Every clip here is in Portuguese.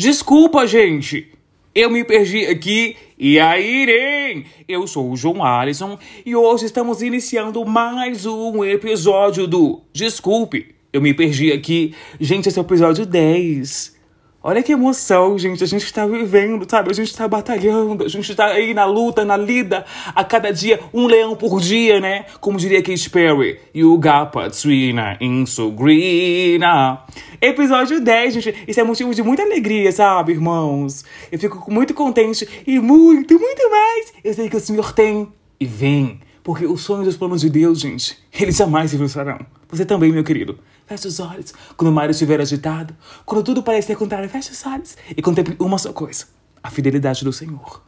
Desculpa, gente. Eu me perdi aqui. E aí, Irene? Eu sou o João Alisson e hoje estamos iniciando mais um episódio do Desculpe, eu me perdi aqui. Gente, esse é o episódio 10. Olha que emoção, gente. A gente tá vivendo, sabe? A gente tá batalhando, a gente tá aí na luta, na lida, a cada dia, um leão por dia, né? Como diria Katy Perry. Yuga Patrina, Insugrina. Episódio 10, gente. Isso é motivo de muita alegria, sabe, irmãos? Eu fico muito contente e muito, muito mais. Eu sei que o Senhor tem e vem. Porque os sonhos e os planos de Deus, gente, eles jamais se frustrarão. Você também, meu querido. Feche os olhos. Quando o mar estiver agitado, quando tudo parecer contrário, feche os olhos e contemple uma só coisa: a fidelidade do Senhor.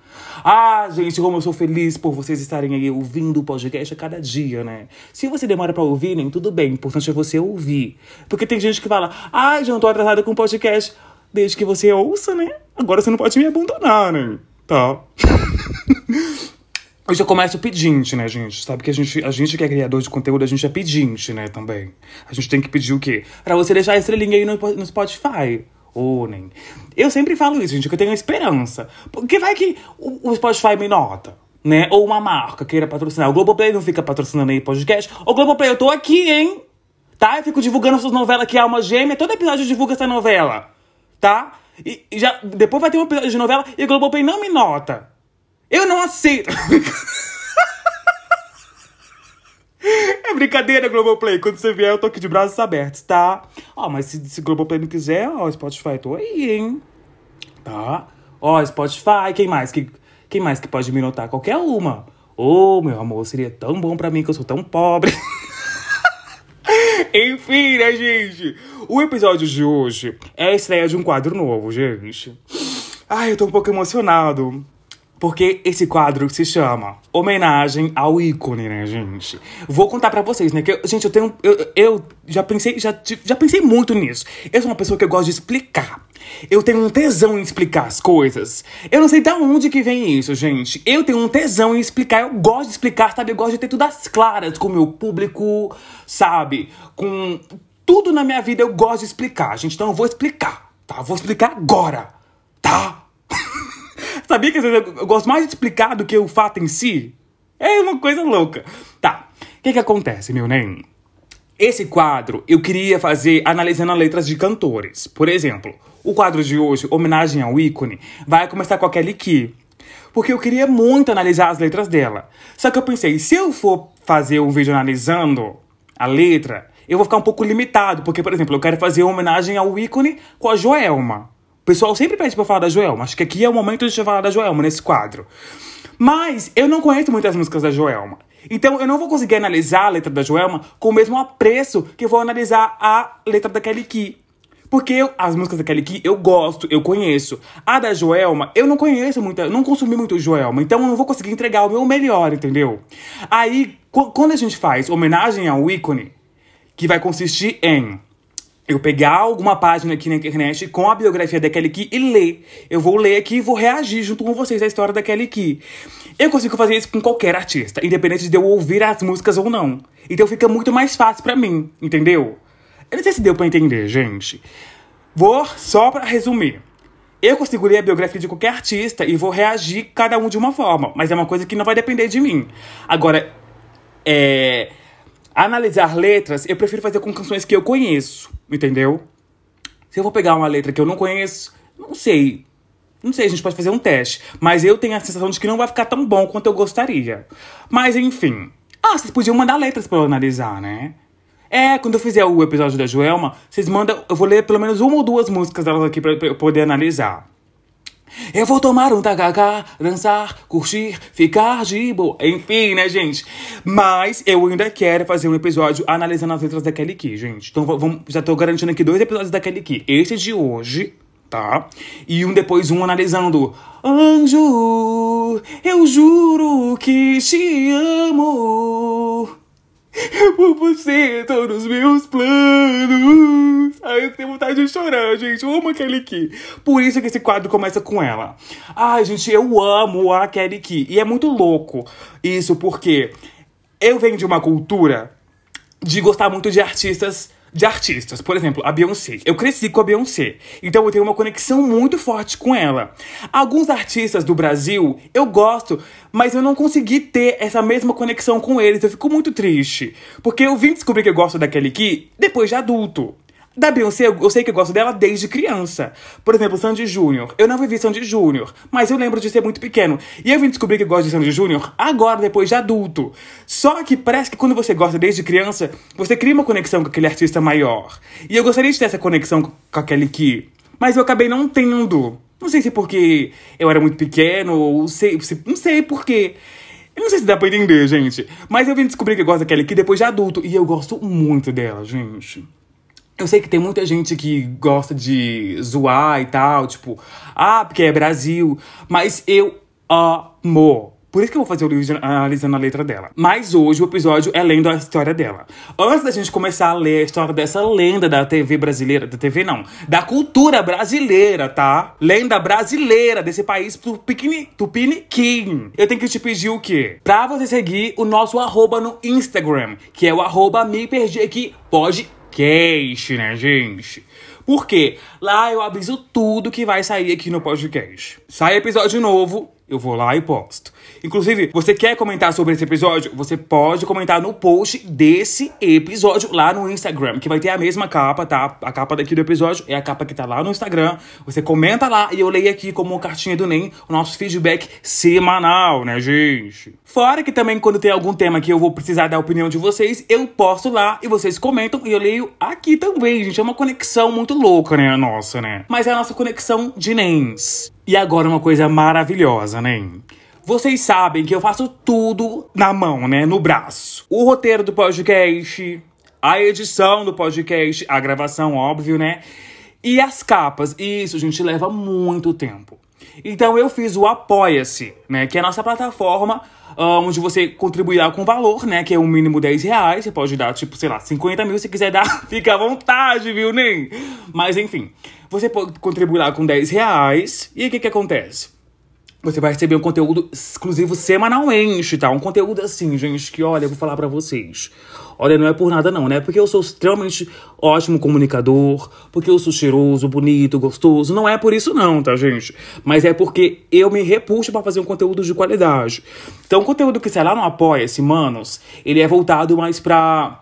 Ah, gente, como eu sou feliz por vocês estarem aí ouvindo o podcast a cada dia, né? Se você demora para ouvir, nem tudo bem. O importante é você ouvir. Porque tem gente que fala, ah, já não tô atrasada com o podcast. Desde que você ouça, né? Agora você não pode me abandonar, né? Tá. Eu começo pedinte, né, gente? Sabe que a gente, a gente que é criador de conteúdo, a gente é pedinte, né, também. A gente tem que pedir o quê? Pra você deixar a estrelinha aí no, no Spotify. Ou nem. Eu sempre falo isso, gente, que eu tenho esperança. Porque vai que o, o Spotify me nota, né? Ou uma marca queira patrocinar. O Globoplay não fica patrocinando aí podcast. Ô, Globoplay, eu tô aqui, hein? Tá? Eu fico divulgando suas novelas que é alma gêmea. Todo episódio divulga essa novela. Tá? E, e já, depois vai ter um episódio de novela e o Globoplay não me nota. Eu não aceito. é brincadeira, Globoplay. Quando você vier, eu tô aqui de braços abertos, tá? Ó, mas se, se Globoplay não quiser, ó, Spotify, tô aí, hein? Tá? Ó, Spotify, quem mais? Que, quem mais que pode me notar? Qualquer uma. Ô, oh, meu amor, seria tão bom pra mim que eu sou tão pobre. Enfim, né, gente? O episódio de hoje é a estreia de um quadro novo, gente. Ai, eu tô um pouco emocionado. Porque esse quadro se chama Homenagem ao ícone, né, gente? Vou contar para vocês, né? Que, gente, eu tenho. Eu, eu já pensei, já, já pensei muito nisso. Eu sou uma pessoa que eu gosto de explicar. Eu tenho um tesão em explicar as coisas. Eu não sei de onde que vem isso, gente. Eu tenho um tesão em explicar. Eu gosto de explicar, sabe? Eu gosto de ter tudo às claras com o meu público, sabe? Com tudo na minha vida eu gosto de explicar, gente. Então eu vou explicar, tá? vou explicar agora, tá? Sabia que eu gosto mais de explicar do que o fato em si? É uma coisa louca. Tá. O que que acontece, meu nem? Esse quadro eu queria fazer analisando letras de cantores. Por exemplo, o quadro de hoje, Homenagem ao ícone, vai começar com a Kelly Key. Porque eu queria muito analisar as letras dela. Só que eu pensei, se eu for fazer um vídeo analisando a letra, eu vou ficar um pouco limitado. Porque, por exemplo, eu quero fazer homenagem ao ícone com a Joelma. Pessoal sempre pede pra eu falar da Joelma. Acho que aqui é o momento de eu falar da Joelma nesse quadro. Mas eu não conheço muitas músicas da Joelma. Então eu não vou conseguir analisar a letra da Joelma com o mesmo apreço que eu vou analisar a letra da Kelly Key. Porque eu, as músicas da Kelly Key eu gosto, eu conheço. A da Joelma, eu não conheço muito, não consumi muito Joelma. Então eu não vou conseguir entregar o meu melhor, entendeu? Aí, quando a gente faz homenagem ao ícone, que vai consistir em eu pegar alguma página aqui na internet com a biografia da Kelly Key e ler. Eu vou ler aqui e vou reagir junto com vocês à história da Kelly Key. Eu consigo fazer isso com qualquer artista, independente de eu ouvir as músicas ou não. Então fica muito mais fácil para mim, entendeu? Eu não sei se deu pra entender, gente. Vou só para resumir. Eu consigo ler a biografia de qualquer artista e vou reagir cada um de uma forma, mas é uma coisa que não vai depender de mim. Agora, é Analisar letras, eu prefiro fazer com canções que eu conheço, entendeu? Se eu vou pegar uma letra que eu não conheço, não sei. Não sei, a gente pode fazer um teste. Mas eu tenho a sensação de que não vai ficar tão bom quanto eu gostaria. Mas enfim. Ah, vocês podiam mandar letras pra eu analisar, né? É, quando eu fizer o episódio da Joelma, vocês mandam. Eu vou ler pelo menos uma ou duas músicas delas aqui pra eu poder analisar. Eu vou tomar um tacacá, dançar, curtir, ficar de boa. Enfim, né, gente? Mas eu ainda quero fazer um episódio analisando as letras da Kelly Key, gente. Então vamos, já tô garantindo aqui dois episódios da Kelly Key. Esse de hoje, tá? E um depois um analisando. Anjo, eu juro que te amo. Por você, todos os meus planos. Tenho vontade de chorar, gente. Eu amo a Kelly Key. Por isso que esse quadro começa com ela. Ai, gente, eu amo a Kelly Key. E é muito louco isso, porque eu venho de uma cultura de gostar muito de artistas de artistas. Por exemplo, a Beyoncé. Eu cresci com a Beyoncé, então eu tenho uma conexão muito forte com ela. Alguns artistas do Brasil eu gosto, mas eu não consegui ter essa mesma conexão com eles. Eu fico muito triste, porque eu vim descobrir que eu gosto da Kelly Key depois de adulto. Da Beyoncé, eu sei que eu gosto dela desde criança. Por exemplo, Sandy Júnior. Eu não vivi Sandy Júnior, mas eu lembro de ser muito pequeno. E eu vim descobrir que eu gosto de Sandy Júnior agora, depois de adulto. Só que parece que quando você gosta desde criança, você cria uma conexão com aquele artista maior. E eu gostaria de ter essa conexão com aquele que. Mas eu acabei não tendo. Não sei se porque eu era muito pequeno, ou sei, não sei porquê. Eu não sei se dá pra entender, gente. Mas eu vim descobrir que eu gosto daquele que depois de adulto. E eu gosto muito dela, gente. Eu sei que tem muita gente que gosta de zoar e tal, tipo, ah, porque é Brasil. Mas eu amo. Por isso que eu vou fazer o livro analisando a letra dela. Mas hoje o episódio é lendo a história dela. Antes da gente começar a ler a história dessa lenda da TV brasileira, da TV não, da cultura brasileira, tá? Lenda brasileira desse país tupiniquim. Eu tenho que te pedir o quê? Pra você seguir o nosso arroba no Instagram, que é o arroba me perdi aqui, pode podcast, né, gente? Porque lá eu aviso tudo que vai sair aqui no podcast. Sai episódio novo, eu vou lá e posto. Inclusive, você quer comentar sobre esse episódio? Você pode comentar no post desse episódio lá no Instagram, que vai ter a mesma capa, tá? A capa daqui do episódio é a capa que tá lá no Instagram. Você comenta lá e eu leio aqui como cartinha do NEM o nosso feedback semanal, né, gente? Fora que também quando tem algum tema que eu vou precisar da opinião de vocês, eu posto lá e vocês comentam e eu leio aqui também, gente. É uma conexão muito louca, né, a nossa, né? Mas é a nossa conexão de NEMs. E agora uma coisa maravilhosa, né? Vocês sabem que eu faço tudo na mão, né? No braço. O roteiro do podcast, a edição do podcast, a gravação, óbvio, né? E as capas. Isso, gente, leva muito tempo. Então eu fiz o Apoia-se, né? Que é a nossa plataforma ah, onde você contribuirá com valor, né? Que é o um mínimo 10 reais. Você pode dar, tipo, sei lá, 50 mil se quiser dar. Fica à vontade, viu, nem? Mas enfim. Você pode contribuir lá com 10 reais. E o que que acontece? Você vai receber um conteúdo exclusivo semanalmente, tá? Um conteúdo assim, gente, que olha, eu vou falar para vocês. Olha, não é por nada não, né? Porque eu sou extremamente ótimo comunicador, porque eu sou cheiroso, bonito, gostoso. Não é por isso não, tá, gente? Mas é porque eu me repuxo para fazer um conteúdo de qualidade. Então, o conteúdo que sai lá no Apoia-se, manos, ele é voltado mais pra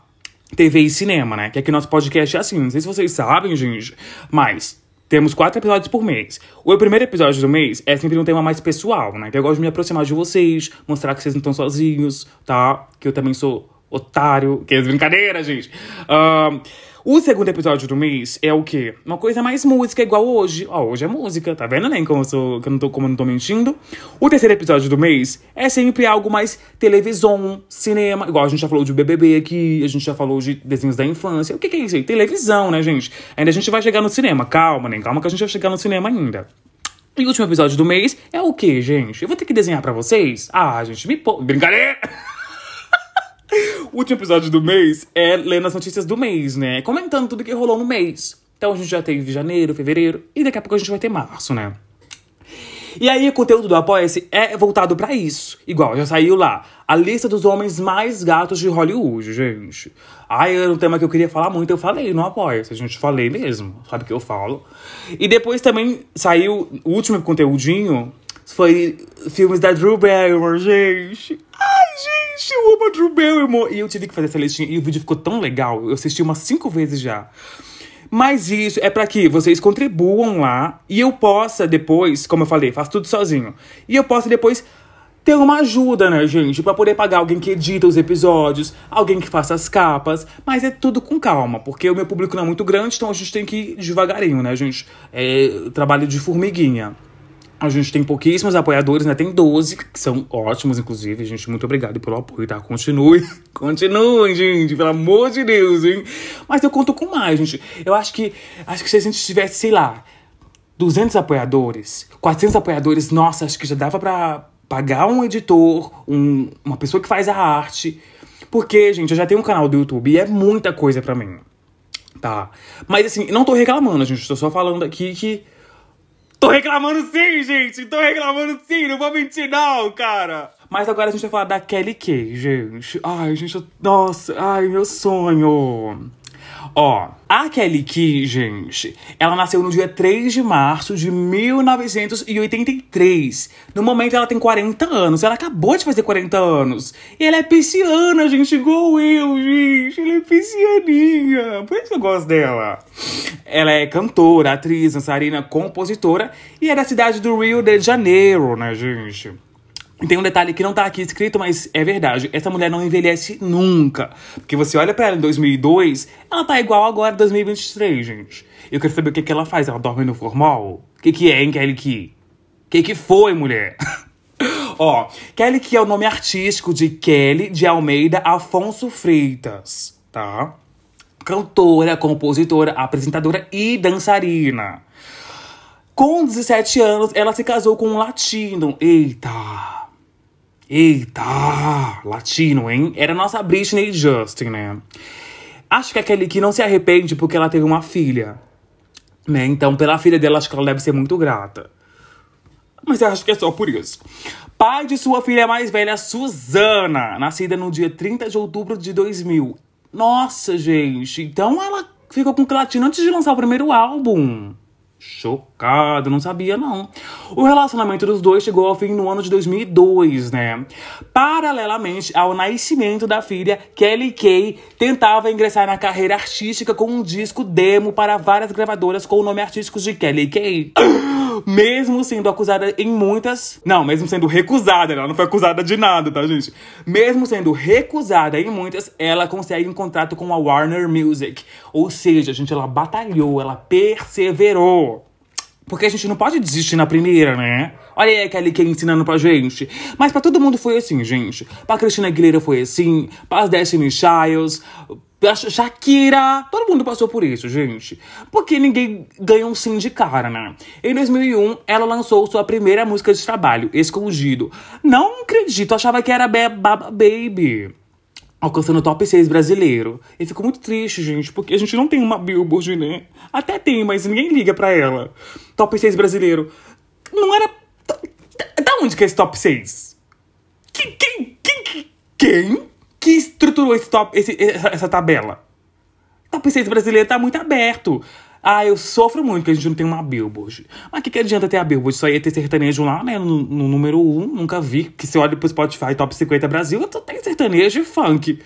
TV e cinema, né? Que aqui nosso podcast é assim. Não sei se vocês sabem, gente, mas temos quatro episódios por mês. O primeiro episódio do mês é sempre um tema mais pessoal, né? Então eu gosto de me aproximar de vocês, mostrar que vocês não estão sozinhos, tá? Que eu também sou otário. Que é brincadeira, gente. Uh, o segundo episódio do mês é o quê? Uma coisa mais música, igual hoje. Ó, hoje é música, tá vendo, nem? Como eu, não tô, como eu não tô mentindo. O terceiro episódio do mês é sempre algo mais televisão, cinema. Igual a gente já falou de BBB aqui, a gente já falou de desenhos da infância. O que, que é isso aí? Televisão, né, gente? Ainda a gente vai chegar no cinema. Calma, nem calma que a gente vai chegar no cinema ainda. E o último episódio do mês é o quê, gente? Eu vou ter que desenhar para vocês? Ah, gente, me pô. Brincadeira! O último episódio do mês é lendo as notícias do mês, né? Comentando tudo que rolou no mês. Então a gente já teve janeiro, fevereiro e daqui a pouco a gente vai ter março, né? E aí o conteúdo do Apoia-se é voltado para isso. Igual, já saiu lá. A lista dos homens mais gatos de Hollywood, gente. Ai, era um tema que eu queria falar muito, eu falei no Apoia-se. A gente falei mesmo, sabe o que eu falo. E depois também saiu o último conteúdinho, foi filmes da Drew Barrymore, gente. Gente, eu amo a Drew Barrymore. E eu tive que fazer essa listinha. E o vídeo ficou tão legal. Eu assisti umas cinco vezes já. Mas isso é para que vocês contribuam lá e eu possa depois, como eu falei, faço tudo sozinho. E eu possa depois ter uma ajuda, né, gente? para poder pagar alguém que edita os episódios, alguém que faça as capas. Mas é tudo com calma, porque o meu público não é muito grande, então a gente tem que ir devagarinho, né, gente? É trabalho de formiguinha. A gente tem pouquíssimos apoiadores, né? Tem 12, que são ótimos, inclusive. Gente, muito obrigado pelo apoio, tá? Continue. Continue, gente. Pelo amor de Deus, hein? Mas eu conto com mais, gente. Eu acho que... Acho que se a gente tivesse, sei lá... 200 apoiadores, 400 apoiadores, nossa, acho que já dava pra pagar um editor, um, uma pessoa que faz a arte. Porque, gente, eu já tenho um canal do YouTube e é muita coisa pra mim. Tá? Mas assim, não tô reclamando, gente. Tô só falando aqui que Tô reclamando sim, gente! Tô reclamando sim, não vou mentir não, cara! Mas agora a gente vai falar da Kelly Kay, gente. Ai, gente, nossa, ai, meu sonho. Ó, a Kelly Key, gente, ela nasceu no dia 3 de março de 1983. No momento ela tem 40 anos. Ela acabou de fazer 40 anos. E ela é pisciana, gente, igual eu, gente. Ela é piscianinha. Por isso que eu gosto dela. Ela é cantora, atriz, dançarina, compositora e é da cidade do Rio de Janeiro, né, gente? Tem um detalhe que não tá aqui escrito, mas é verdade. Essa mulher não envelhece nunca. Porque você olha pra ela em 2002, ela tá igual agora em 2023, gente. Eu quero saber o que, que ela faz. Ela dorme no formal? O que, que é, hein, Kelly Key? O que, que foi, mulher? Ó, Kelly Key é o nome artístico de Kelly de Almeida Afonso Freitas, tá? Cantora, compositora, apresentadora e dançarina. Com 17 anos, ela se casou com um latino. Eita! Eita, latino, hein? Era nossa Britney Justin, né? Acho que aquele que não se arrepende porque ela teve uma filha. Né? Então, pela filha dela, acho que ela deve ser muito grata. Mas eu acho que é só por isso. Pai de sua filha mais velha, Susana, nascida no dia 30 de outubro de 2000. Nossa, gente. Então ela ficou com o latino antes de lançar o primeiro álbum. Chocado, não sabia não. O relacionamento dos dois chegou ao fim no ano de 2002, né? Paralelamente ao nascimento da filha, Kelly Kay tentava ingressar na carreira artística com um disco demo para várias gravadoras com o nome artístico de Kelly Kay. Mesmo sendo acusada em muitas. Não, mesmo sendo recusada, ela não foi acusada de nada, tá, gente? Mesmo sendo recusada em muitas, ela consegue um contrato com a Warner Music. Ou seja, gente, ela batalhou, ela perseverou. Porque a gente não pode desistir na primeira, né? Olha aí a Kelly Kay ensinando pra gente. Mas pra todo mundo foi assim, gente. Pra Cristina Aguilera foi assim. Pra Destiny Childs. Shakira. Todo mundo passou por isso, gente. Porque ninguém ganha um sim de cara, né? Em 2001, ela lançou sua primeira música de trabalho, Escondido. Não acredito, achava que era Baba Baby alcançando o top 6 brasileiro. E fico muito triste, gente, porque a gente não tem uma Billboard, né? Até tem, mas ninguém liga pra ela. Top 6 brasileiro. Não era. Da onde que é esse top 6? Quem? Quem? Quem? Quem que estruturou esse top, esse, essa tabela? Top 6 brasileiro tá muito aberto. Ah, eu sofro muito que a gente não tem uma Billboard. Mas o que, que adianta ter a Billboard? Só ia ter sertanejo lá, né? No, no número 1, um, nunca vi. Que se olha pro Spotify Top 50 Brasil, tem sertanejo e funk.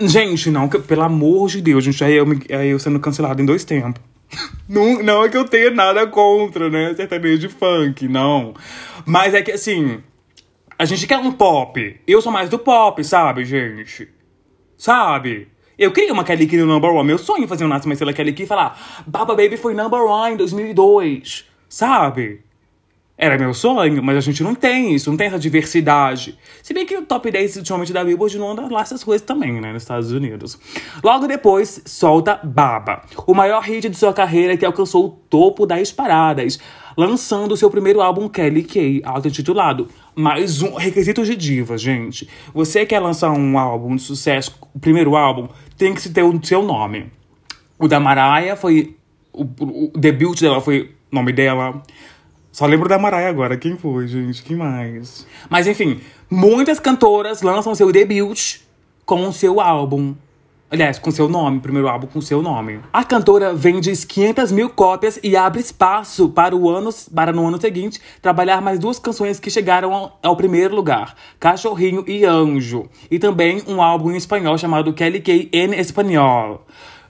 Gente, não, que, pelo amor de Deus, gente, aí eu, aí eu sendo cancelado em dois tempos. Não, não é que eu tenha nada contra, né? Sertanejo e funk, não. Mas é que assim, a gente quer um pop. Eu sou mais do pop, sabe, gente? Sabe? Eu queria uma Kelly Key no number one. Meu sonho é fazer um Mais Pela Kelly Key e falar Baba Baby foi number one em 2002. Sabe? Era meu sonho, mas a gente não tem isso, não tem essa diversidade. Se bem que o top 10 ultimamente da Billboard não anda lá essas coisas também, né, nos Estados Unidos. Logo depois, solta Baba, o maior hit de sua carreira que alcançou o topo das paradas, lançando seu primeiro álbum Kelly Kay, auto-intitulado. Mais um requisito de diva, gente. Você quer lançar um álbum de sucesso, o primeiro álbum, tem que ter o seu nome. O da Mariah foi. O, o, debut dela foi nome dela. Só lembro da Mariah agora. Quem foi, gente? Quem mais? Mas enfim, muitas cantoras lançam seu debut com o seu álbum. Aliás, com seu nome, primeiro álbum com seu nome. A cantora vende 500 mil cópias e abre espaço para, o ano, para no ano seguinte trabalhar mais duas canções que chegaram ao, ao primeiro lugar: Cachorrinho e Anjo. E também um álbum em espanhol chamado Kelly Kay en Espanhol.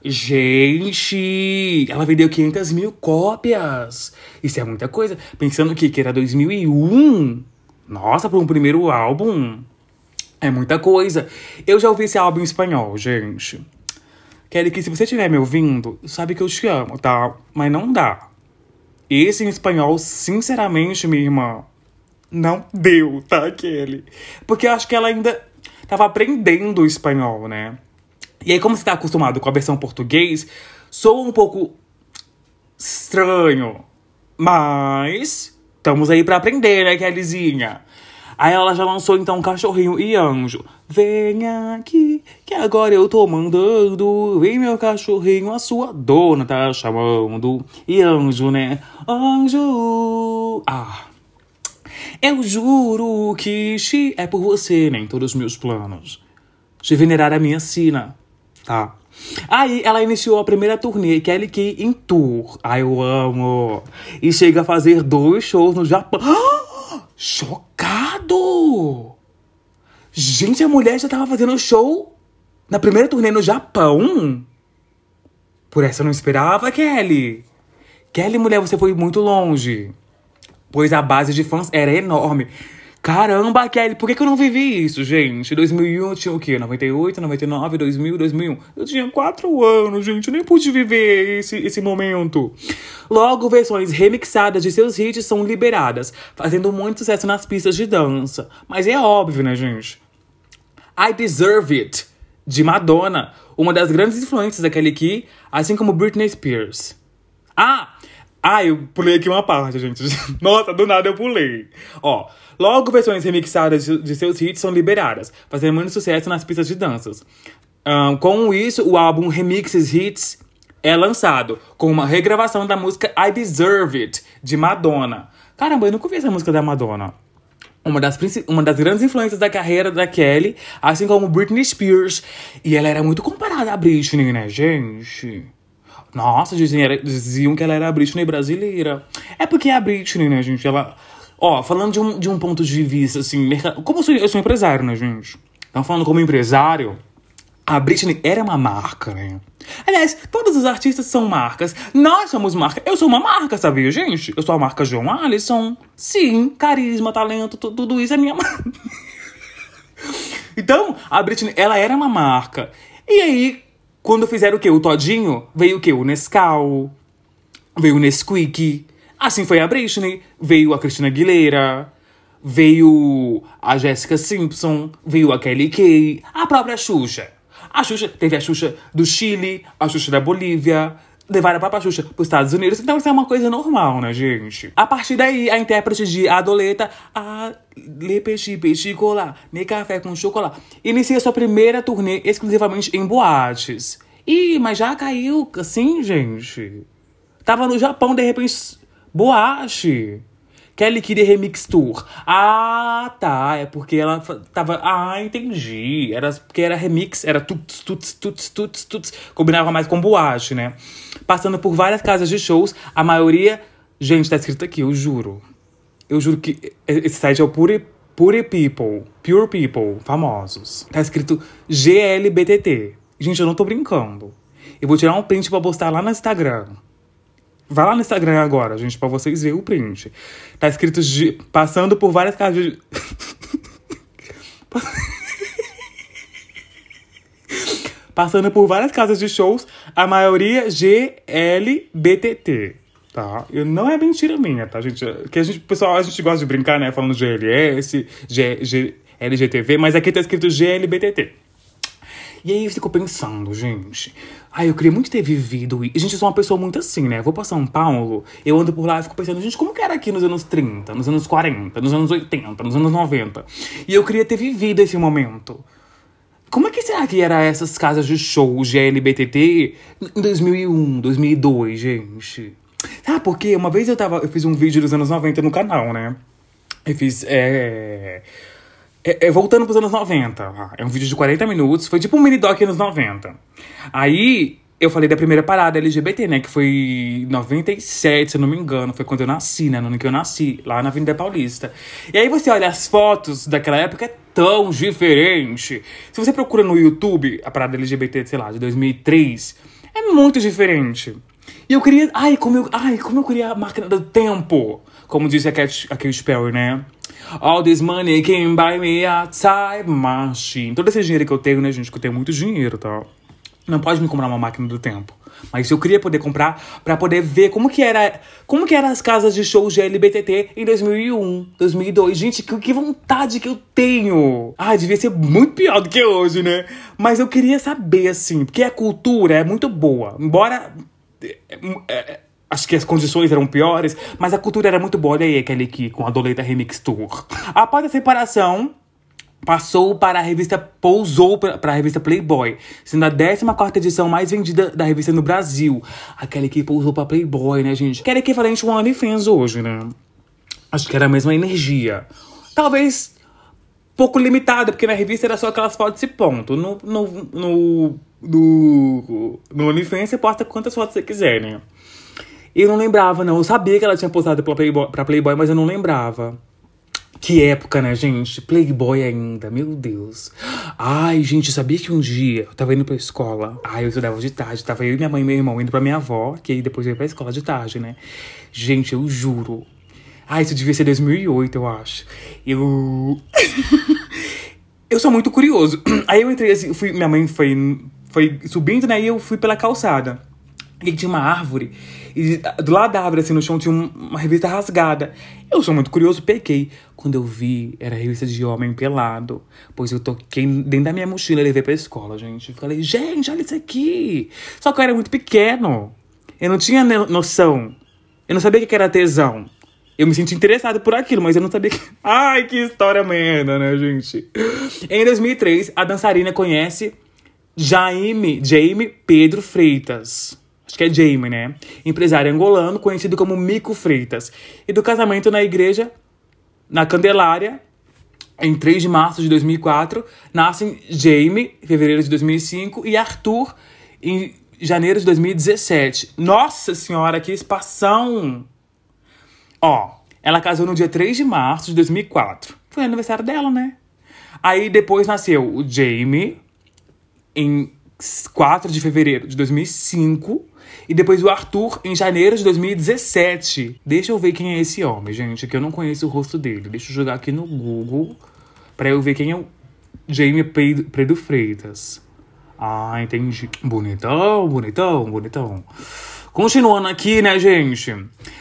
Gente, ela vendeu 500 mil cópias. Isso é muita coisa. Pensando que, que era 2001. Nossa, para um primeiro álbum. É muita coisa. Eu já ouvi esse álbum em espanhol, gente. Kelly, que se você estiver me ouvindo, sabe que eu te amo, tá? Mas não dá. Esse em espanhol, sinceramente, minha irmã, não deu, tá, Kelly? Porque eu acho que ela ainda tava aprendendo o espanhol, né? E aí, como você tá acostumado com a versão português, soa um pouco estranho. Mas estamos aí para aprender, né, Kellyzinha? Aí ela já lançou então Cachorrinho e Anjo. Venha aqui, que agora eu tô mandando. Vem meu cachorrinho, a sua dona tá chamando. E Anjo, né? Anjo. Ah. Eu juro que é por você, nem né, todos os meus planos. De venerar a minha sina, tá? Aí ela iniciou a primeira turnê, Kelly Key em tour. Ai, eu amo. E chega a fazer dois shows no Japão. Chocado! Gente, a mulher já tava fazendo show na primeira turnê no Japão? Por essa eu não esperava, Kelly. Kelly, mulher, você foi muito longe. Pois a base de fãs era enorme. Caramba, Kelly, por que, que eu não vivi isso, gente? 2001 eu tinha o quê? 98, 99, 2000, 2001. Eu tinha 4 anos, gente. Eu nem pude viver esse, esse momento. Logo, versões remixadas de seus hits são liberadas, fazendo muito sucesso nas pistas de dança. Mas é óbvio, né, gente? I Deserve It, de Madonna, uma das grandes influências daquele aqui, assim como Britney Spears. Ah! Ah, eu pulei aqui uma parte, gente. Nossa, do nada eu pulei. Ó, logo versões remixadas de seus hits são liberadas, fazendo muito sucesso nas pistas de danças. Um, com isso, o álbum Remixes Hits é lançado, com uma regravação da música I Deserve It, de Madonna. Caramba, eu nunca ouvi essa música da Madonna. Uma das, uma das grandes influências da carreira da Kelly, assim como Britney Spears. E ela era muito comparada a Britney, né, gente? Nossa, diziam, diziam que ela era a Britney brasileira. É porque a Britney, né, gente, ela. Ó, falando de um, de um ponto de vista, assim, mercado. Como eu sou, eu sou empresário, né, gente? Então, falando como empresário, a Britney era uma marca, né? Aliás, todos os artistas são marcas. Nós somos marca. Eu sou uma marca, sabia, gente? Eu sou a marca João Alisson. Sim, carisma, talento, tudo isso é minha marca. então, a Britney, ela era uma marca. E aí, quando fizeram o quê? O Todinho, veio o quê? O Nescau, veio o Nesquik. Assim foi a Britney. Veio a Cristina Aguilera, veio a Jessica Simpson, veio a Kelly Kay, a própria Xuxa. A Xuxa, teve a Xuxa do Chile, a Xuxa da Bolívia, levaram a própria Xuxa para os Estados Unidos. Então isso é uma coisa normal, né, gente? A partir daí, a intérprete de Adoleta, a Le Peixe Peixe Colar, Me Café com Chocolate, inicia sua primeira turnê exclusivamente em boates. Ih, mas já caiu assim, gente. Tava no Japão, de repente, boate. Kelly queria Remix Tour. Ah, tá. É porque ela tava. Ah, entendi. Era porque era remix, era tuts, tuts, tuts, tuts, tuts. Combinava mais com boate, né? Passando por várias casas de shows, a maioria. Gente, tá escrito aqui, eu juro. Eu juro que esse site é o Pure, Pure People. Pure People, famosos. Tá escrito GLBTT. Gente, eu não tô brincando. Eu vou tirar um print pra postar lá no Instagram. Vai lá no Instagram agora, gente, pra vocês verem o print. Tá escrito de, passando por várias casas de. passando por várias casas de shows, a maioria GLBTT, tá? E não é mentira minha, tá, gente? Que a gente, pessoal, a gente gosta de brincar, né? Falando GLS, G, G, LGTV, mas aqui tá escrito GLBTT. E aí eu fico pensando, gente. Ai, eu queria muito ter vivido. Gente, eu sou uma pessoa muito assim, né? Eu vou pra São Paulo, eu ando por lá e fico pensando, gente, como que era aqui nos anos 30, nos anos 40, nos anos 80, nos anos 90? E eu queria ter vivido esse momento. Como é que será que era essas casas de show GLBTT em 2001, 2002, gente? Ah, porque uma vez eu tava. Eu fiz um vídeo dos anos 90 no canal, né? Eu fiz. É é, é, voltando pros anos 90. É um vídeo de 40 minutos. Foi tipo um mini doc anos 90. Aí eu falei da primeira parada LGBT, né? Que foi 97, se eu não me engano. Foi quando eu nasci, né? No ano que eu nasci, lá na Avenida Paulista. E aí você olha as fotos daquela época, é tão diferente. Se você procura no YouTube a parada LGBT, sei lá, de 2003, é muito diferente. E eu queria. Ai, como eu, ai, como eu queria a máquina do tempo. Como disse a Cat, Perry, né? All this money can buy me a time machine. Todo esse dinheiro que eu tenho, né, gente? Que eu tenho muito dinheiro, tá? Não pode me comprar uma máquina do tempo. Mas eu queria poder comprar para poder ver como que era, como que eram as casas de shows de LBTT em 2001, 2002. Gente, que, que vontade que eu tenho. Ah, devia ser muito pior do que hoje, né? Mas eu queria saber assim, porque a cultura é muito boa. Embora é, é, Acho que as condições eram piores, mas a cultura era muito boa. Olha aí aquele aqui com a Doleta Remix Tour. Após a separação, passou para a revista pousou para a revista Playboy, sendo a 14 edição mais vendida da revista no Brasil. Aquela que pousou para Playboy, né, gente? Que era equivalente ao OnlyFans hoje, né? Acho que era a mesma energia. Talvez pouco limitada, porque na revista era só aquelas fotos e ponto. No, no, no no, no OnlyFans, você posta quantas fotos você quiser, né? Eu não lembrava, não. Eu sabia que ela tinha postado pra Playboy, pra Playboy mas eu não lembrava. Que época, né, gente? Playboy ainda, meu Deus. Ai, gente, sabia que um dia eu tava indo pra escola. Ai, eu estudava de tarde. Tava eu e minha mãe e meu irmão indo pra minha avó, que aí depois eu ia pra escola de tarde, né? Gente, eu juro. Ai, isso devia ser 2008, eu acho. Eu. eu sou muito curioso. Aí eu entrei assim, fui, minha mãe foi, foi subindo, né? E eu fui pela calçada. E tinha uma árvore. E do lado da árvore, assim, no chão, tinha uma revista rasgada. Eu sou muito curioso, peguei. Quando eu vi, era revista de homem pelado. Pois eu toquei dentro da minha mochila e levei pra escola, gente. Falei, gente, olha isso aqui. Só que eu era muito pequeno. Eu não tinha noção. Eu não sabia o que era tesão. Eu me senti interessado por aquilo, mas eu não sabia que. Ai, que história merda, né, gente? Em 2003, a dançarina conhece Jaime, Jaime Pedro Freitas acho que é Jamie, né? Empresário angolano, conhecido como Mico Freitas. E do casamento na igreja, na Candelária, em 3 de março de 2004, nascem Jamie, em fevereiro de 2005, e Arthur, em janeiro de 2017. Nossa senhora, que espação! Ó, ela casou no dia 3 de março de 2004. Foi aniversário dela, né? Aí depois nasceu o Jamie, em 4 de fevereiro de 2005. E depois o Arthur em janeiro de 2017. Deixa eu ver quem é esse homem, gente, que eu não conheço o rosto dele. Deixa eu jogar aqui no Google pra eu ver quem é o Jamie Predo Freitas. Ah, entendi. Bonitão, bonitão, bonitão. Continuando aqui, né, gente?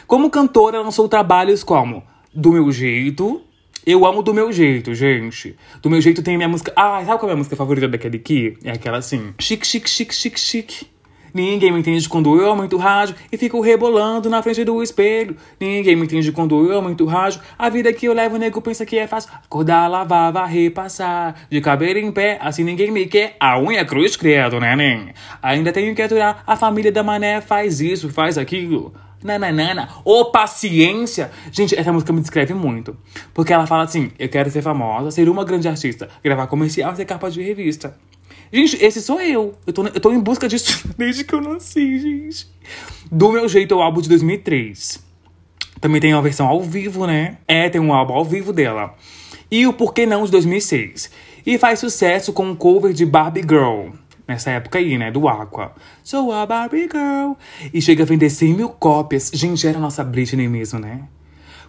Como cantora, lançou trabalhos como Do Meu Jeito. Eu amo Do Meu Jeito, gente. Do Meu Jeito tem minha música. Ah, sabe qual é a minha música favorita daquele aqui? É aquela assim. Chique, chique, chique, chique, chique. Ninguém me entende quando eu aumento o rádio e fico rebolando na frente do espelho. Ninguém me entende quando eu aumento o rádio. A vida que eu levo, o nego pensa que é fácil. Acordar, lavar, varrer, passar. De cabelo em pé, assim ninguém me quer. A unha cruz, credo, né, nem? Ainda tenho que aturar. A família da mané faz isso, faz aquilo. Nananana. Ô, oh, paciência! Gente, essa música me descreve muito. Porque ela fala assim: eu quero ser famosa, ser uma grande artista, gravar comercial, ser capa de revista. Gente, esse sou eu. Eu tô, eu tô em busca disso desde que eu nasci, gente. Do meu jeito, é o álbum de 2003. Também tem uma versão ao vivo, né? É, tem um álbum ao vivo dela. E o Porquê Não de 2006. E faz sucesso com um cover de Barbie Girl. Nessa época aí, né? Do Aqua. Sou a Barbie Girl. E chega a vender 100 mil cópias. Gente, era a nossa Britney mesmo, né?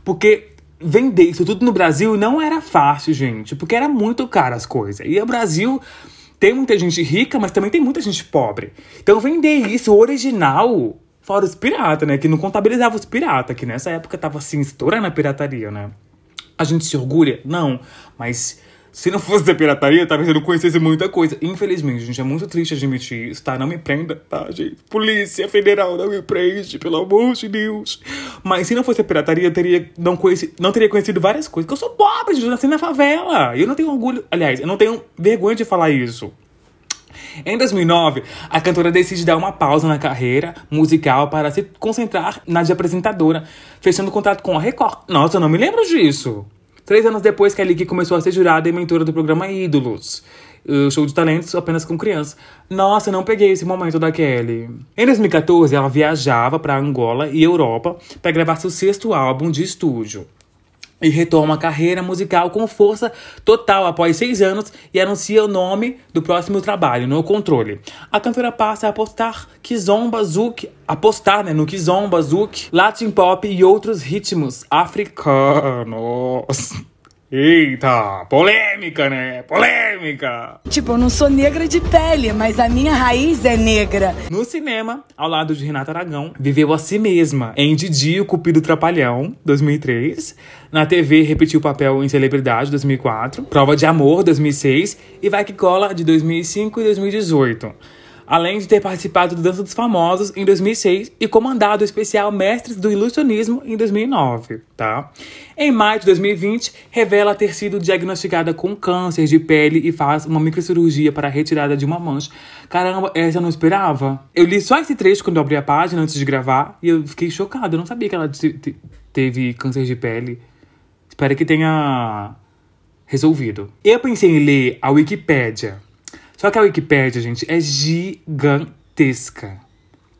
Porque vender isso tudo no Brasil não era fácil, gente. Porque era muito caro as coisas. E o Brasil tem muita gente rica, mas também tem muita gente pobre. Então vender isso original, fora os piratas, né? Que não contabilizava os piratas, que nessa época tava assim, estourando a pirataria, né? A gente se orgulha? Não, mas se não fosse da pirataria, talvez eu não conhecesse muita coisa. Infelizmente, gente, é muito triste admitir isso, tá? Não me prenda, tá, gente? Polícia Federal, não me prende, pelo amor de Deus. Mas se não fosse a pirataria, eu teria, não, conheci, não teria conhecido várias coisas. Porque eu sou pobre, gente, eu nasci na favela. Eu não tenho orgulho. Aliás, eu não tenho vergonha de falar isso. Em 2009, a cantora decide dar uma pausa na carreira musical para se concentrar na de apresentadora, fechando contrato com a Record. Nossa, eu não me lembro disso. Três anos depois, Kelly Key começou a ser jurada e mentora do programa Ídolos. O show de talentos apenas com crianças. Nossa, não peguei esse momento da Kelly. Em 2014, ela viajava para Angola e Europa para gravar seu sexto álbum de estúdio e retoma a carreira musical com força total após seis anos e anuncia o nome do próximo trabalho, No Controle. A cantora passa a apostar Kizomba Zouk, apostar né, no Kizomba Zouk, Latin Pop e outros ritmos africanos. Eita, polêmica, né? Polêmica! Tipo, eu não sou negra de pele, mas a minha raiz é negra. No cinema, ao lado de Renata Aragão, viveu a si mesma em Didi, o Cupido Trapalhão, 2003. Na TV, repetiu o papel em Celebridade, 2004. Prova de Amor, 2006. E Vai Que Cola, de 2005 e 2018 além de ter participado do Dança dos Famosos em 2006 e comandado o especial Mestres do Ilusionismo em 2009, tá? Em maio de 2020, revela ter sido diagnosticada com câncer de pele e faz uma microcirurgia para a retirada de uma mancha. Caramba, essa eu não esperava. Eu li só esse trecho quando eu abri a página antes de gravar e eu fiquei chocada. Eu não sabia que ela teve câncer de pele. Espero que tenha resolvido. Eu pensei em ler a Wikipédia Só que a Wikipédia, gente, é gigantesca.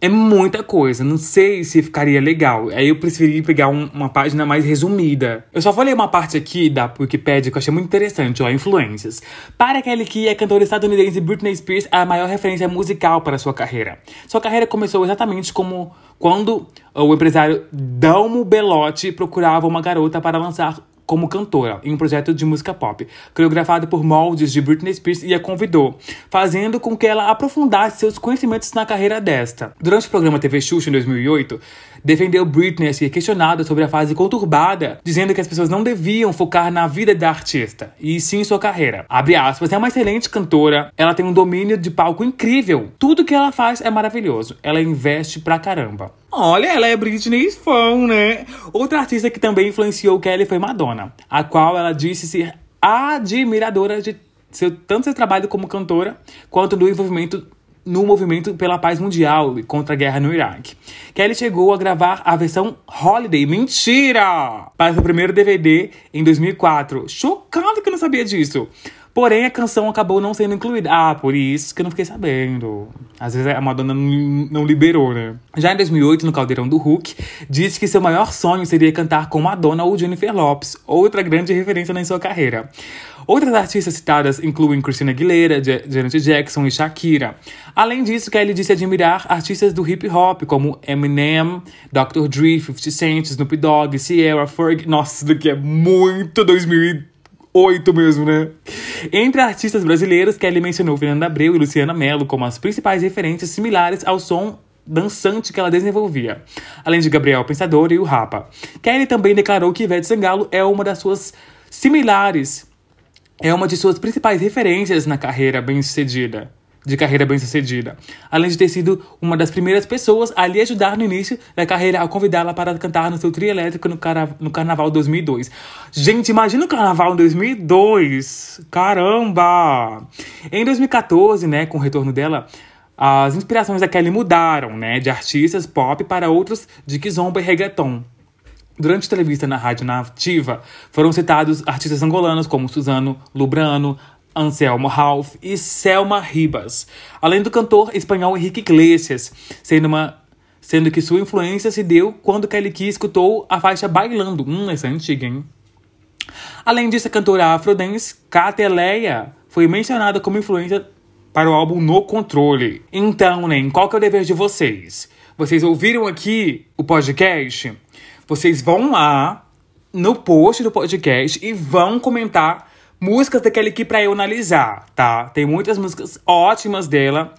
É muita coisa, não sei se ficaria legal. Aí eu preferi pegar um, uma página mais resumida. Eu só vou ler uma parte aqui da Wikipedia que eu achei muito interessante, ó, influências. Para Kelly Key, a cantora estadunidense Britney Spears é a maior referência musical para sua carreira. Sua carreira começou exatamente como quando o empresário Dalmo Belotti procurava uma garota para lançar como cantora em um projeto de música pop, coreografado por moldes de Britney Spears e a convidou, fazendo com que ela aprofundasse seus conhecimentos na carreira desta. Durante o programa TV Xuxa em 2008, defendeu Britney a ser questionada sobre a fase conturbada, dizendo que as pessoas não deviam focar na vida da artista, e sim sua carreira. Abre aspas, é uma excelente cantora, ela tem um domínio de palco incrível. Tudo que ela faz é maravilhoso. Ela investe pra caramba. Olha, ela é Britney fã, né? Outra artista que também influenciou Kelly foi Madonna, a qual ela disse ser admiradora de seu, tanto seu trabalho como cantora, quanto do envolvimento no movimento pela paz mundial e contra a guerra no Iraque. Kelly chegou a gravar a versão Holiday, mentira! Para seu primeiro DVD em 2004. Chocado que eu não sabia disso. Porém, a canção acabou não sendo incluída. Ah, por isso que eu não fiquei sabendo. Às vezes a Madonna não, não liberou, né? Já em 2008, no Caldeirão do Hulk, disse que seu maior sonho seria cantar com Madonna ou Jennifer Lopes, outra grande referência na sua carreira. Outras artistas citadas incluem Christina Aguilera, Janet Jackson e Shakira. Além disso, Kelly disse admirar artistas do hip hop como Eminem, Dr. Dre, 50 Cent, Snoop Dogg, Sierra, Ferg. Nossa, isso daqui é muito 2008 mesmo, né? Entre artistas brasileiros, Kelly mencionou Fernanda Abreu e Luciana Mello como as principais referências similares ao som dançante que ela desenvolvia, além de Gabriel Pensador e o Rapa. Kelly também declarou que Ivete Sangalo é uma das suas similares, é uma de suas principais referências na carreira bem-sucedida de carreira bem-sucedida, além de ter sido uma das primeiras pessoas a lhe ajudar no início da carreira ao convidá-la para cantar no seu trio elétrico no, no Carnaval 2002. Gente, imagina o Carnaval em 2002! Caramba! Em 2014, né, com o retorno dela, as inspirações da Kelly mudaram, né, de artistas pop para outros de kizomba e reggaeton. Durante a entrevista na Rádio Nativa, foram citados artistas angolanos como Suzano Lubrano, Anselmo Ralph e Selma Ribas, além do cantor espanhol Henrique Iglesias, sendo, uma, sendo que sua influência se deu quando Kelly Key escutou a faixa Bailando. Hum, essa é antiga, hein? Além disso, a cantora afrodance Cateleia foi mencionada como influência para o álbum No Controle. Então, né, qual que é o dever de vocês? Vocês ouviram aqui o podcast? Vocês vão lá no post do podcast e vão comentar músicas daquele aqui pra eu analisar, tá? Tem muitas músicas ótimas dela.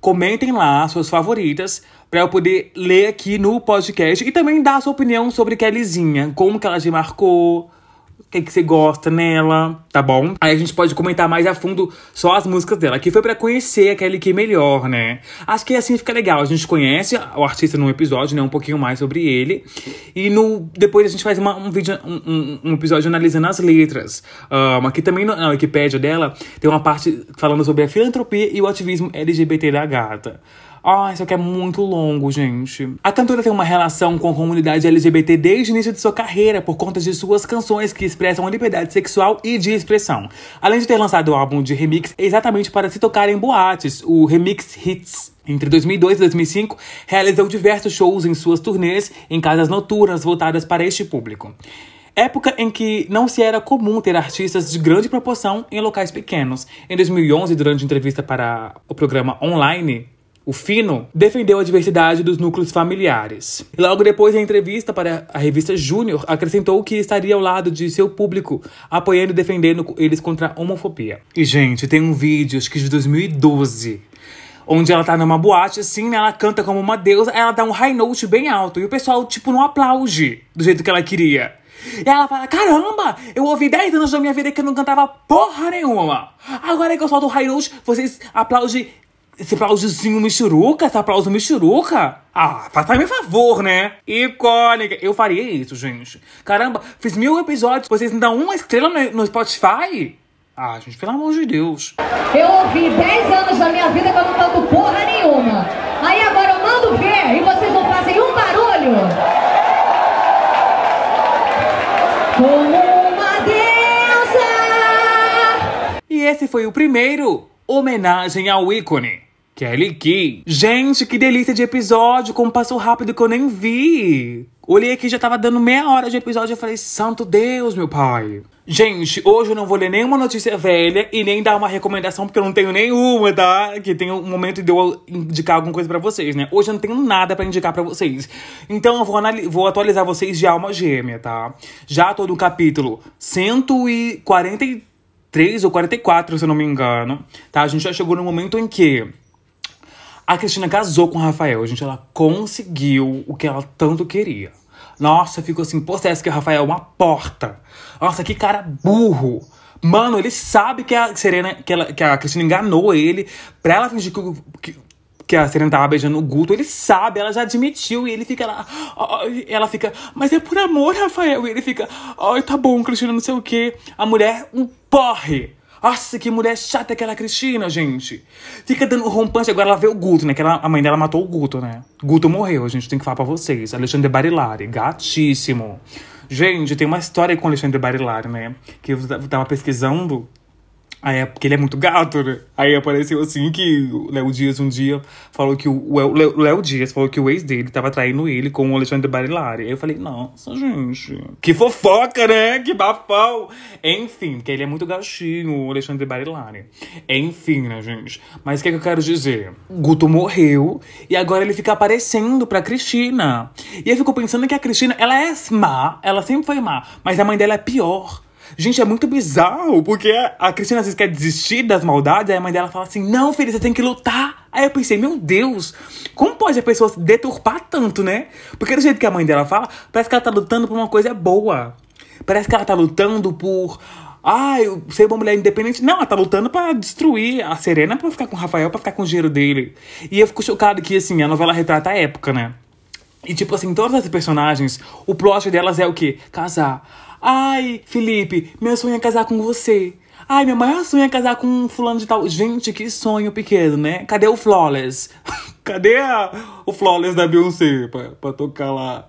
Comentem lá suas favoritas para eu poder ler aqui no podcast e também dar a sua opinião sobre Kellyzinha, como que ela te marcou, que, que você gosta nela, tá bom? Aí a gente pode comentar mais a fundo só as músicas dela. Aqui foi para conhecer a Kelly Key melhor, né? Acho que assim fica legal. A gente conhece o artista num episódio, né? Um pouquinho mais sobre ele. E no depois a gente faz uma, um vídeo, um, um, episódio analisando as letras. Um, aqui também na Wikipédia dela tem uma parte falando sobre a filantropia e o ativismo LGBT da gata. Ah, isso aqui é muito longo, gente. A cantora tem uma relação com a comunidade LGBT desde o início de sua carreira, por conta de suas canções que expressam a liberdade sexual e de expressão. Além de ter lançado o álbum de remix exatamente para se tocar em boates, o Remix Hits. Entre 2002 e 2005, realizou diversos shows em suas turnês em casas noturnas voltadas para este público. Época em que não se era comum ter artistas de grande proporção em locais pequenos. Em 2011, durante entrevista para o programa online o Fino defendeu a diversidade dos núcleos familiares. Logo depois, em entrevista para a revista Júnior, acrescentou que estaria ao lado de seu público, apoiando e defendendo eles contra a homofobia. E, gente, tem um vídeo, acho que de 2012, onde ela tá numa boate, assim, né? Ela canta como uma deusa, ela dá um high note bem alto, e o pessoal, tipo, não aplaude do jeito que ela queria. E ela fala: Caramba, eu ouvi 10 anos da minha vida que eu não cantava porra nenhuma. Agora que eu solto o high note, vocês aplaudem esse aplausozinho michuruca, esse aplauso michuruca. Ah, faça me favor, né? Icônica. Eu faria isso, gente. Caramba, fiz mil episódios, vocês me dão uma estrela no, Spotify? Ah, gente, pelo amor de Deus. Eu ouvi 10 anos da minha vida que eu não canto porra nenhuma. Aí agora eu mando ver e vocês não fazem um barulho. Como uma deusa. E esse foi o primeiro homenagem ao ícone. Kelly Key. Gente, que delícia de episódio, como passou rápido que eu nem vi. Olhei aqui, já tava dando meia hora de episódio, eu falei, santo Deus, meu pai. Gente, hoje eu não vou ler nenhuma notícia velha e nem dar uma recomendação, porque eu não tenho nenhuma, tá? Que tem um momento de eu indicar alguma coisa pra vocês, né? Hoje eu não tenho nada pra indicar pra vocês. Então eu vou, vou atualizar vocês de alma gêmea, tá? Já tô no capítulo 143 ou 44, se eu não me engano, tá? A gente já chegou no momento em que a Cristina casou com o Rafael, gente. Ela conseguiu o que ela tanto queria. Nossa, ficou assim, possessa que o Rafael é uma porta. Nossa, que cara burro. Mano, ele sabe que a Serena, que, ela, que a Cristina enganou ele pra ela fingir que, que, que a Serena tava beijando o Guto. Ele sabe, ela já admitiu. E ele fica lá. ela fica, mas é por amor, Rafael. E ele fica, ai, tá bom, Cristina, não sei o quê. A mulher, um porre. Nossa, que mulher chata aquela Cristina, gente. Fica dando rompante. Agora ela vê o Guto, né? Que ela, a mãe dela matou o Guto, né? Guto morreu, a gente tem que falar pra vocês. Alexandre Barilari, gatíssimo. Gente, tem uma história com Alexandre Barilari, né? Que eu tava pesquisando Aí é porque ele é muito gato, né? Aí apareceu assim que o Léo Dias um dia falou que o Léo Dias falou que o ex dele tava traindo ele com o Alexandre Barilari. Aí eu falei, nossa, gente. Que fofoca, né? Que bafão. Enfim, porque ele é muito gatinho, o Alexandre Barilari. Enfim, né, gente? Mas o que, é que eu quero dizer? Guto morreu e agora ele fica aparecendo pra Cristina. E eu fico pensando que a Cristina, ela é má, ela sempre foi má, mas a mãe dela é pior. Gente, é muito bizarro, porque a Cristina às vezes quer desistir das maldades, aí a mãe dela fala assim: não, filha, você tem que lutar. Aí eu pensei, meu Deus, como pode a pessoa se deturpar tanto, né? Porque do jeito que a mãe dela fala, parece que ela tá lutando por uma coisa boa. Parece que ela tá lutando por. Ah, ser uma mulher independente. Não, ela tá lutando para destruir a Serena pra ficar com o Rafael, pra ficar com o dinheiro dele. E eu fico chocado que, assim, a novela retrata a época, né? E, tipo assim, todas as personagens, o plot delas é o quê? Casar. Ai, Felipe, meu sonho é casar com você. Ai, meu maior sonho é casar com um fulano de tal. Gente, que sonho pequeno, né? Cadê o Flawless? Cadê a, o Flawless da Beyoncé pra, pra tocar lá?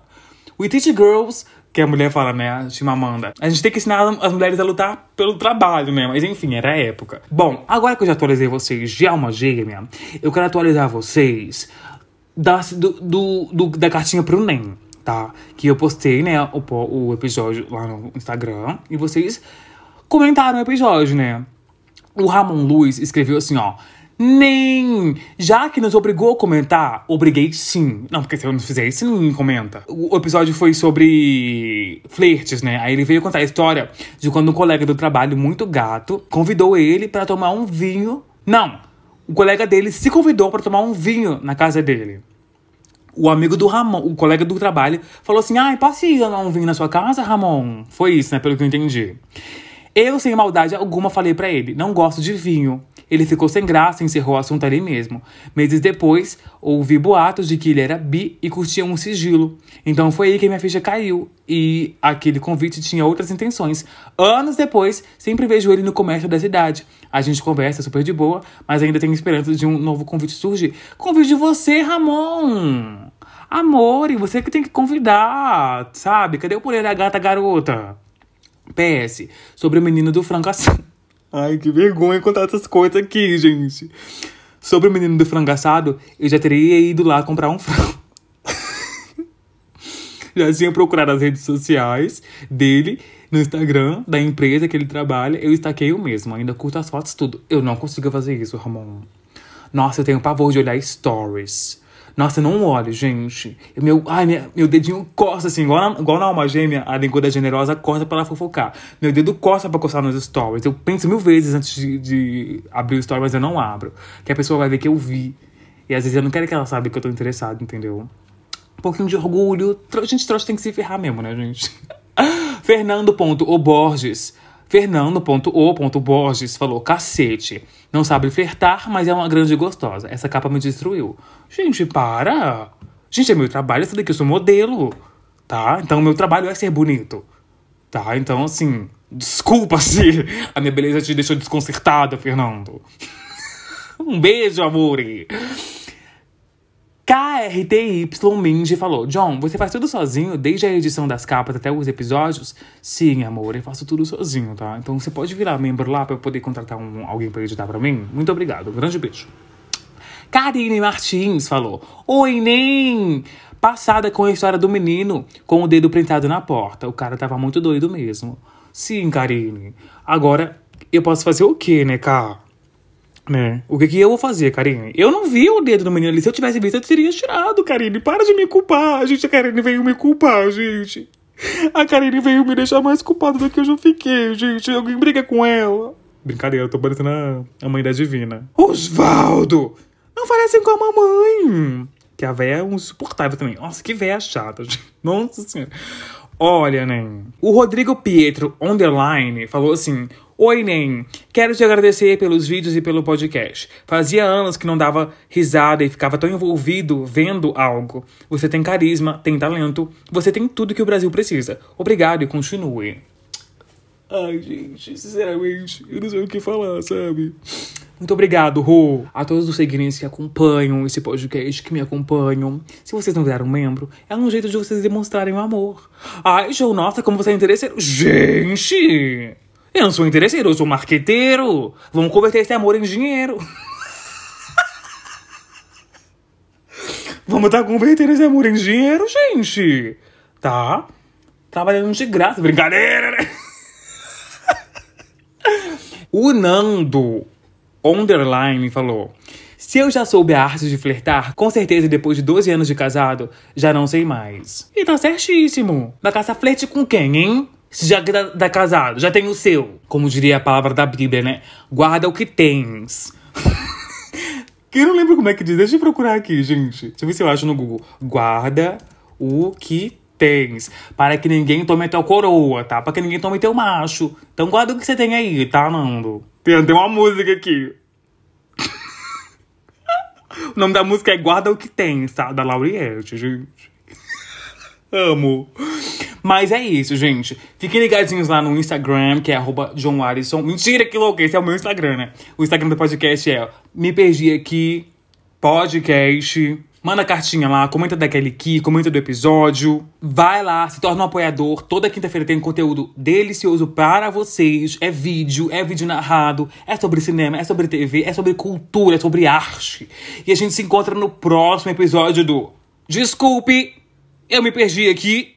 We Teach Girls, que a mulher fala, né? A Chimamanda. A gente tem que ensinar as mulheres a lutar pelo trabalho, né? Mas enfim, era a época. Bom, agora que eu já atualizei vocês de alma gêmea, eu quero atualizar vocês da, do, do, do da cartinha pro NEM tá? Que eu postei, né, o, o episódio lá no Instagram e vocês comentaram o episódio, né? O Ramon Luiz escreveu assim, ó. Nem! Já que nos obrigou a comentar, obriguei sim. Não, porque se eu não fizer isso, ninguém comenta. O episódio foi sobre flertes, né? Aí ele veio contar a história de quando um colega do trabalho, muito gato, convidou ele para tomar um vinho. Não! O colega dele se convidou para tomar um vinho na casa dele o amigo do Ramon, o colega do trabalho, falou assim: ai, ir dar um vinho na sua casa, Ramon? Foi isso, né? Pelo que eu entendi. Eu, sem maldade alguma, falei para ele: não gosto de vinho. Ele ficou sem graça e encerrou o assunto ali mesmo. Meses depois, ouvi boatos de que ele era bi e curtia um sigilo. Então foi aí que minha ficha caiu. E aquele convite tinha outras intenções. Anos depois, sempre vejo ele no comércio da cidade. A gente conversa super de boa, mas ainda tenho esperança de um novo convite surgir. Convide você, Ramon! Amor, e você que tem que convidar, sabe? Cadê o poder da gata garota? PS, sobre o menino do frango assado. Ai, que vergonha contar essas coisas aqui, gente. Sobre o menino do frango assado, eu já teria ido lá comprar um frango. já tinha procurado as redes sociais dele, no Instagram da empresa que ele trabalha. Eu estaquei o mesmo, ainda curto as fotos, tudo. Eu não consigo fazer isso, Ramon. Nossa, eu tenho pavor de olhar stories. Nossa, eu não olho, gente. Meu, ai, minha, meu dedinho coça assim, igual na, igual na alma gêmea, a linguada generosa coça pra ela fofocar. Meu dedo coça pra coçar nos stories. Eu penso mil vezes antes de, de abrir o story, mas eu não abro. Que a pessoa vai ver que eu vi. E às vezes eu não quero que ela saiba que eu tô interessado, entendeu? Um pouquinho de orgulho. A gente trouxa tem que se ferrar mesmo, né, gente? Fernando.oborges. Fernando.o.borges falou: cacete. Não sabe flertar, mas é uma grande gostosa. Essa capa me destruiu. Gente, para! Gente, é meu trabalho, essa daqui eu sou modelo. Tá? Então, meu trabalho é ser bonito. Tá? Então, assim, desculpa se a minha beleza te deixou desconcertada, Fernando. um beijo, amor. KRTY Mindy falou: John, você faz tudo sozinho, desde a edição das capas até os episódios? Sim, amor, eu faço tudo sozinho, tá? Então você pode virar membro lá pra eu poder contratar um, alguém pra editar pra mim? Muito obrigado, um grande beijo. Karine Martins falou: Oi, Nem! Passada com a história do menino com o dedo printado na porta. O cara tava muito doido mesmo. Sim, Karine. Agora, eu posso fazer o quê, né, cara? Né? O que que eu vou fazer, Karine? Eu não vi o dedo do menino ali. Se eu tivesse visto, eu teria tirado, Karine. Para de me culpar. Gente, a Karine veio me culpar, gente. A Karine veio me deixar mais culpada do que eu já fiquei, gente. Alguém briga com ela. Brincadeira, eu tô parecendo a, a mãe da Divina. Osvaldo! Não parecem com a mamãe. Que a véia é insuportável também. Nossa, que véia chata, gente. Nossa senhora. Olha, nem. O Rodrigo Pietro Underline falou assim: Oi, Nem. Quero te agradecer pelos vídeos e pelo podcast. Fazia anos que não dava risada e ficava tão envolvido vendo algo. Você tem carisma, tem talento, você tem tudo que o Brasil precisa. Obrigado e continue. Ai, gente, sinceramente, eu não sei o que falar, sabe? Muito obrigado, Rô, a todos os seguidores que acompanham esse podcast, que me acompanham. Se vocês não viraram membro, é um jeito de vocês demonstrarem o amor. Ai, João, nossa, como você é interesseiro. Gente! Eu não sou interesseiro, eu sou marqueteiro. Vamos converter esse amor em dinheiro. Vamos tá convertendo esse amor em dinheiro, gente. Tá? Trabalhando de graça. Brincadeira, né? O Nando Underline falou. Se eu já soube a arte de flertar, com certeza depois de 12 anos de casado, já não sei mais. E tá certíssimo. Vai caçar flerte com quem, hein? Já tá, casado, já tem o seu. Como diria a palavra da Bíblia, né? Guarda o que tens. que eu não lembro como é que diz. Deixa eu procurar aqui, gente. Deixa eu ver se eu acho no Google. Guarda o que tens. Para que ninguém tome teu coroa, tá? Para que ninguém tome teu macho. Então guarda o que você tem aí, tá, Nando? Tem até uma música aqui. o nome da música é Guarda o que tens, tá? Da Lauriette, gente. Amo. Mas é isso, gente. Fiquem ligadinhos lá no Instagram, que é arroba John. Mentira, que louco, esse é o meu Instagram, né? O Instagram do podcast é Me Perdi Aqui Podcast. Manda cartinha lá, comenta daquele aqui, comenta do episódio. Vai lá, se torna um apoiador. Toda quinta-feira tem conteúdo delicioso para vocês. É vídeo, é vídeo narrado, é sobre cinema, é sobre TV, é sobre cultura, é sobre arte. E a gente se encontra no próximo episódio do Desculpe, eu me perdi aqui.